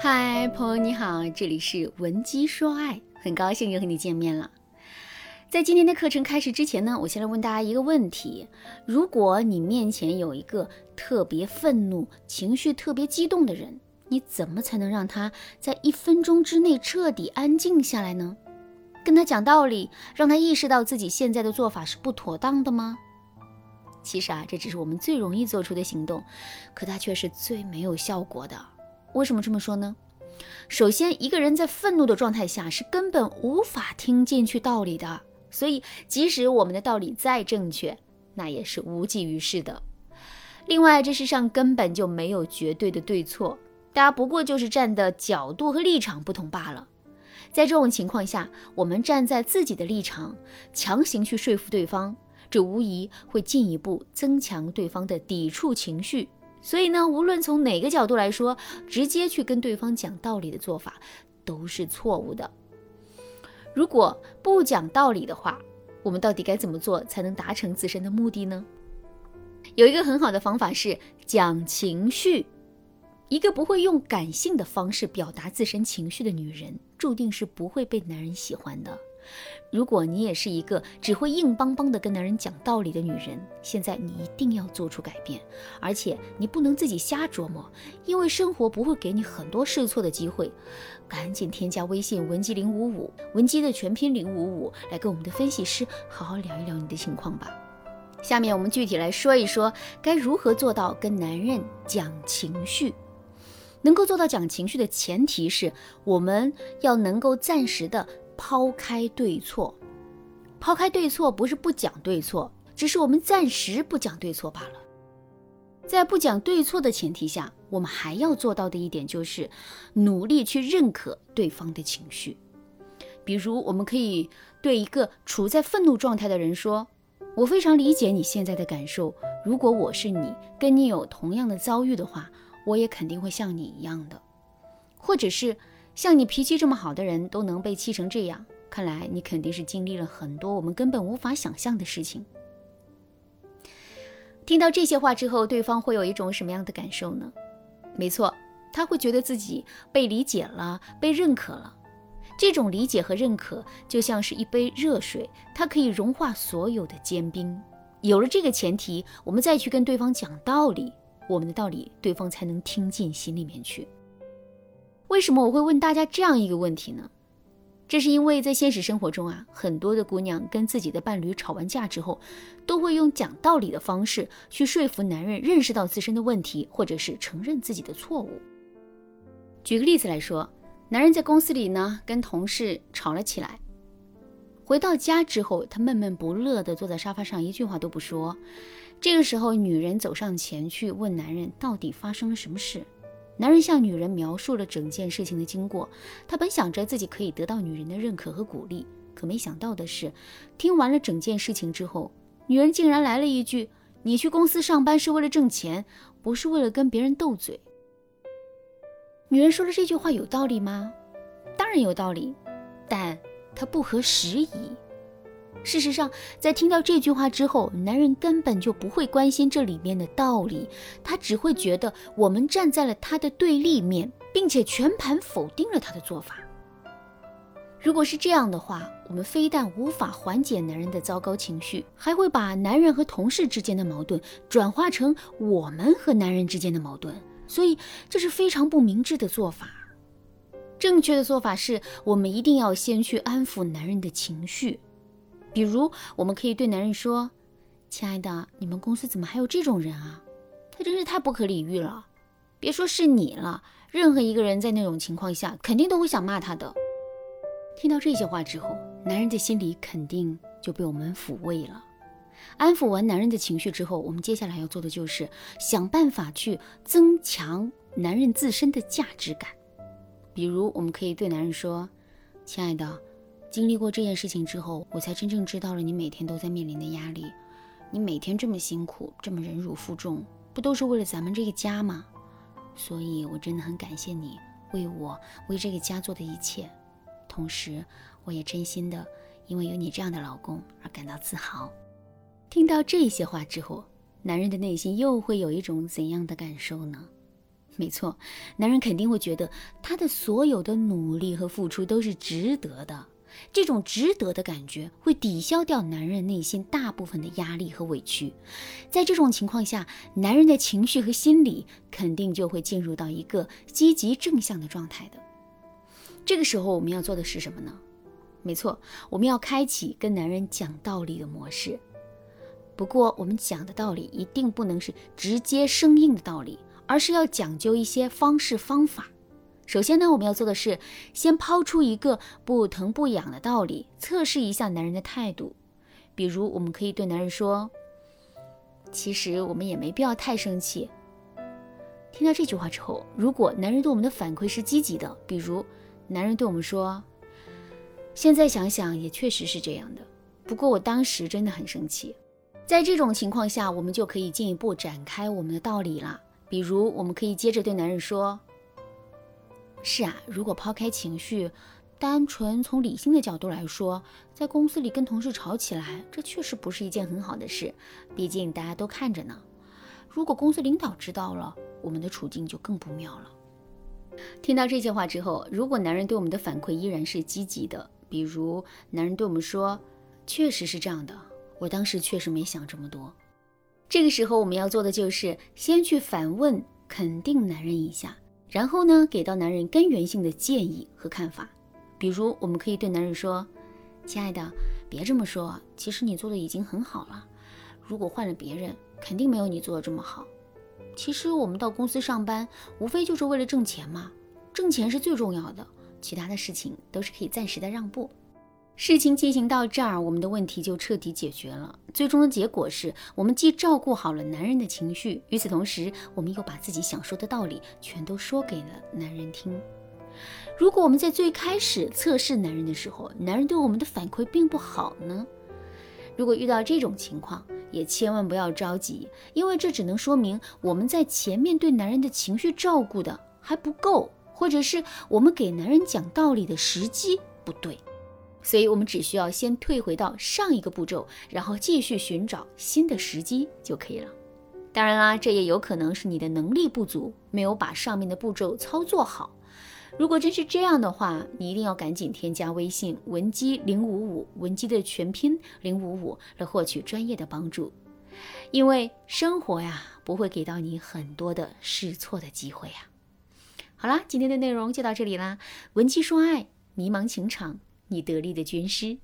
嗨，朋友你好，这里是文姬说爱，很高兴又和你见面了。在今天的课程开始之前呢，我先来问大家一个问题：如果你面前有一个特别愤怒、情绪特别激动的人，你怎么才能让他在一分钟之内彻底安静下来呢？跟他讲道理，让他意识到自己现在的做法是不妥当的吗？其实啊，这只是我们最容易做出的行动，可它却是最没有效果的。为什么这么说呢？首先，一个人在愤怒的状态下是根本无法听进去道理的，所以即使我们的道理再正确，那也是无济于事的。另外，这世上根本就没有绝对的对错，大家不过就是站的角度和立场不同罢了。在这种情况下，我们站在自己的立场，强行去说服对方，这无疑会进一步增强对方的抵触情绪。所以呢，无论从哪个角度来说，直接去跟对方讲道理的做法都是错误的。如果不讲道理的话，我们到底该怎么做才能达成自身的目的呢？有一个很好的方法是讲情绪。一个不会用感性的方式表达自身情绪的女人，注定是不会被男人喜欢的。如果你也是一个只会硬邦邦的跟男人讲道理的女人，现在你一定要做出改变，而且你不能自己瞎琢磨，因为生活不会给你很多试错的机会。赶紧添加微信文姬零五五，文姬的全拼零五五，来跟我们的分析师好好聊一聊你的情况吧。下面我们具体来说一说，该如何做到跟男人讲情绪。能够做到讲情绪的前提是，我们要能够暂时的。抛开对错，抛开对错不是不讲对错，只是我们暂时不讲对错罢了。在不讲对错的前提下，我们还要做到的一点就是努力去认可对方的情绪。比如，我们可以对一个处在愤怒状态的人说：“我非常理解你现在的感受。如果我是你，跟你有同样的遭遇的话，我也肯定会像你一样的。”或者是。像你脾气这么好的人都能被气成这样，看来你肯定是经历了很多我们根本无法想象的事情。听到这些话之后，对方会有一种什么样的感受呢？没错，他会觉得自己被理解了，被认可了。这种理解和认可就像是一杯热水，它可以融化所有的坚冰。有了这个前提，我们再去跟对方讲道理，我们的道理对方才能听进心里面去。为什么我会问大家这样一个问题呢？这是因为在现实生活中啊，很多的姑娘跟自己的伴侣吵完架之后，都会用讲道理的方式去说服男人认识到自身的问题，或者是承认自己的错误。举个例子来说，男人在公司里呢跟同事吵了起来，回到家之后，他闷闷不乐地坐在沙发上，一句话都不说。这个时候，女人走上前去问男人到底发生了什么事。男人向女人描述了整件事情的经过，他本想着自己可以得到女人的认可和鼓励，可没想到的是，听完了整件事情之后，女人竟然来了一句：“你去公司上班是为了挣钱，不是为了跟别人斗嘴。”女人说的这句话有道理吗？当然有道理，但它不合时宜。事实上，在听到这句话之后，男人根本就不会关心这里面的道理，他只会觉得我们站在了他的对立面，并且全盘否定了他的做法。如果是这样的话，我们非但无法缓解男人的糟糕情绪，还会把男人和同事之间的矛盾转化成我们和男人之间的矛盾，所以这是非常不明智的做法。正确的做法是我们一定要先去安抚男人的情绪。比如，我们可以对男人说：“亲爱的，你们公司怎么还有这种人啊？他真是太不可理喻了！别说是你了，任何一个人在那种情况下，肯定都会想骂他的。”听到这些话之后，男人的心里肯定就被我们抚慰了。安抚完男人的情绪之后，我们接下来要做的就是想办法去增强男人自身的价值感。比如，我们可以对男人说：“亲爱的。”经历过这件事情之后，我才真正知道了你每天都在面临的压力。你每天这么辛苦，这么忍辱负重，不都是为了咱们这个家吗？所以，我真的很感谢你为我、为这个家做的一切。同时，我也真心的因为有你这样的老公而感到自豪。听到这些话之后，男人的内心又会有一种怎样的感受呢？没错，男人肯定会觉得他的所有的努力和付出都是值得的。这种值得的感觉会抵消掉男人内心大部分的压力和委屈。在这种情况下，男人的情绪和心理肯定就会进入到一个积极正向的状态的。这个时候，我们要做的是什么呢？没错，我们要开启跟男人讲道理的模式。不过，我们讲的道理一定不能是直接生硬的道理。而是要讲究一些方式方法。首先呢，我们要做的是先抛出一个不疼不痒的道理，测试一下男人的态度。比如，我们可以对男人说：“其实我们也没必要太生气。”听到这句话之后，如果男人对我们的反馈是积极的，比如男人对我们说：“现在想想也确实是这样的，不过我当时真的很生气。”在这种情况下，我们就可以进一步展开我们的道理了。比如，我们可以接着对男人说：“是啊，如果抛开情绪，单纯从理性的角度来说，在公司里跟同事吵起来，这确实不是一件很好的事。毕竟大家都看着呢。如果公司领导知道了，我们的处境就更不妙了。”听到这些话之后，如果男人对我们的反馈依然是积极的，比如男人对我们说：“确实是这样的，我当时确实没想这么多。”这个时候，我们要做的就是先去反问、肯定男人一下，然后呢，给到男人根源性的建议和看法。比如，我们可以对男人说：“亲爱的，别这么说，其实你做的已经很好了。如果换了别人，肯定没有你做的这么好。其实我们到公司上班，无非就是为了挣钱嘛，挣钱是最重要的，其他的事情都是可以暂时的让步。”事情进行到这儿，我们的问题就彻底解决了。最终的结果是我们既照顾好了男人的情绪，与此同时，我们又把自己想说的道理全都说给了男人听。如果我们在最开始测试男人的时候，男人对我们的反馈并不好呢？如果遇到这种情况，也千万不要着急，因为这只能说明我们在前面对男人的情绪照顾的还不够，或者是我们给男人讲道理的时机不对。所以，我们只需要先退回到上一个步骤，然后继续寻找新的时机就可以了。当然啦，这也有可能是你的能力不足，没有把上面的步骤操作好。如果真是这样的话，你一定要赶紧添加微信文姬零五五，文姬的全拼零五五，来获取专业的帮助。因为生活呀，不会给到你很多的试错的机会呀。好啦，今天的内容就到这里啦。文姬说爱，迷茫情场。你得力的军师。